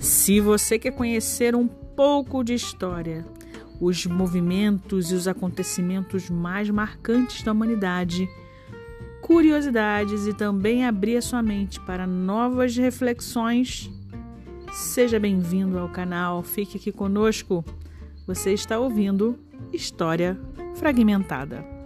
Se você quer conhecer um pouco de história, os movimentos e os acontecimentos mais marcantes da humanidade, curiosidades e também abrir a sua mente para novas reflexões, seja bem-vindo ao canal, fique aqui conosco. Você está ouvindo História Fragmentada.